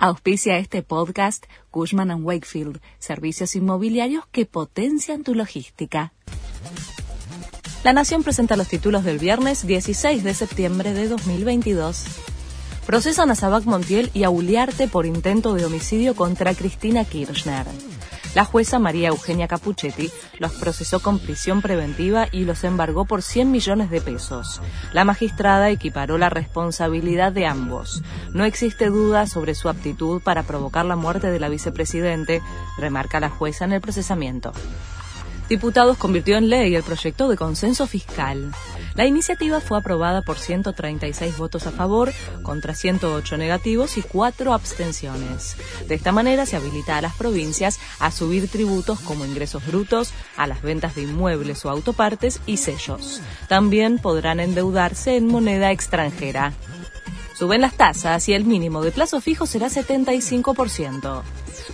Auspicia este podcast Cushman ⁇ Wakefield, servicios inmobiliarios que potencian tu logística. La Nación presenta los títulos del viernes 16 de septiembre de 2022. Procesan a Sabac Montiel y a Uliarte por intento de homicidio contra Cristina Kirchner. La jueza María Eugenia Capuchetti los procesó con prisión preventiva y los embargó por 100 millones de pesos. La magistrada equiparó la responsabilidad de ambos. No existe duda sobre su aptitud para provocar la muerte de la vicepresidente, remarca la jueza en el procesamiento. Diputados convirtió en ley el proyecto de consenso fiscal. La iniciativa fue aprobada por 136 votos a favor, contra 108 negativos y 4 abstenciones. De esta manera se habilita a las provincias a subir tributos como ingresos brutos, a las ventas de inmuebles o autopartes y sellos. También podrán endeudarse en moneda extranjera. Suben las tasas y el mínimo de plazo fijo será 75%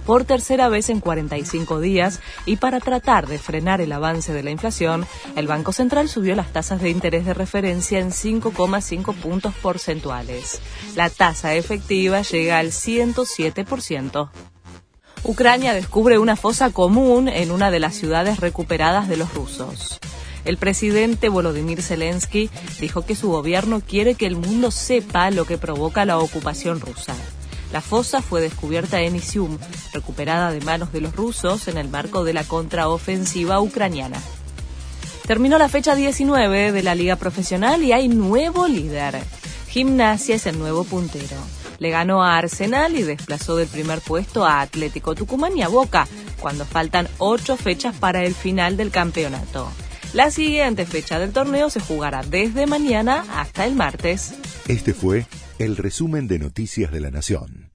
por tercera vez en 45 días y para tratar de frenar el avance de la inflación, el Banco Central subió las tasas de interés de referencia en 5,5 puntos porcentuales. La tasa efectiva llega al 107%. Ucrania descubre una fosa común en una de las ciudades recuperadas de los rusos. El presidente Volodymyr Zelensky dijo que su gobierno quiere que el mundo sepa lo que provoca la ocupación rusa. La fosa fue descubierta en Isium, recuperada de manos de los rusos en el marco de la contraofensiva ucraniana. Terminó la fecha 19 de la liga profesional y hay nuevo líder. Gimnasia es el nuevo puntero. Le ganó a Arsenal y desplazó del primer puesto a Atlético Tucumán y a Boca, cuando faltan ocho fechas para el final del campeonato. La siguiente fecha del torneo se jugará desde mañana hasta el martes. Este fue el resumen de Noticias de la Nación.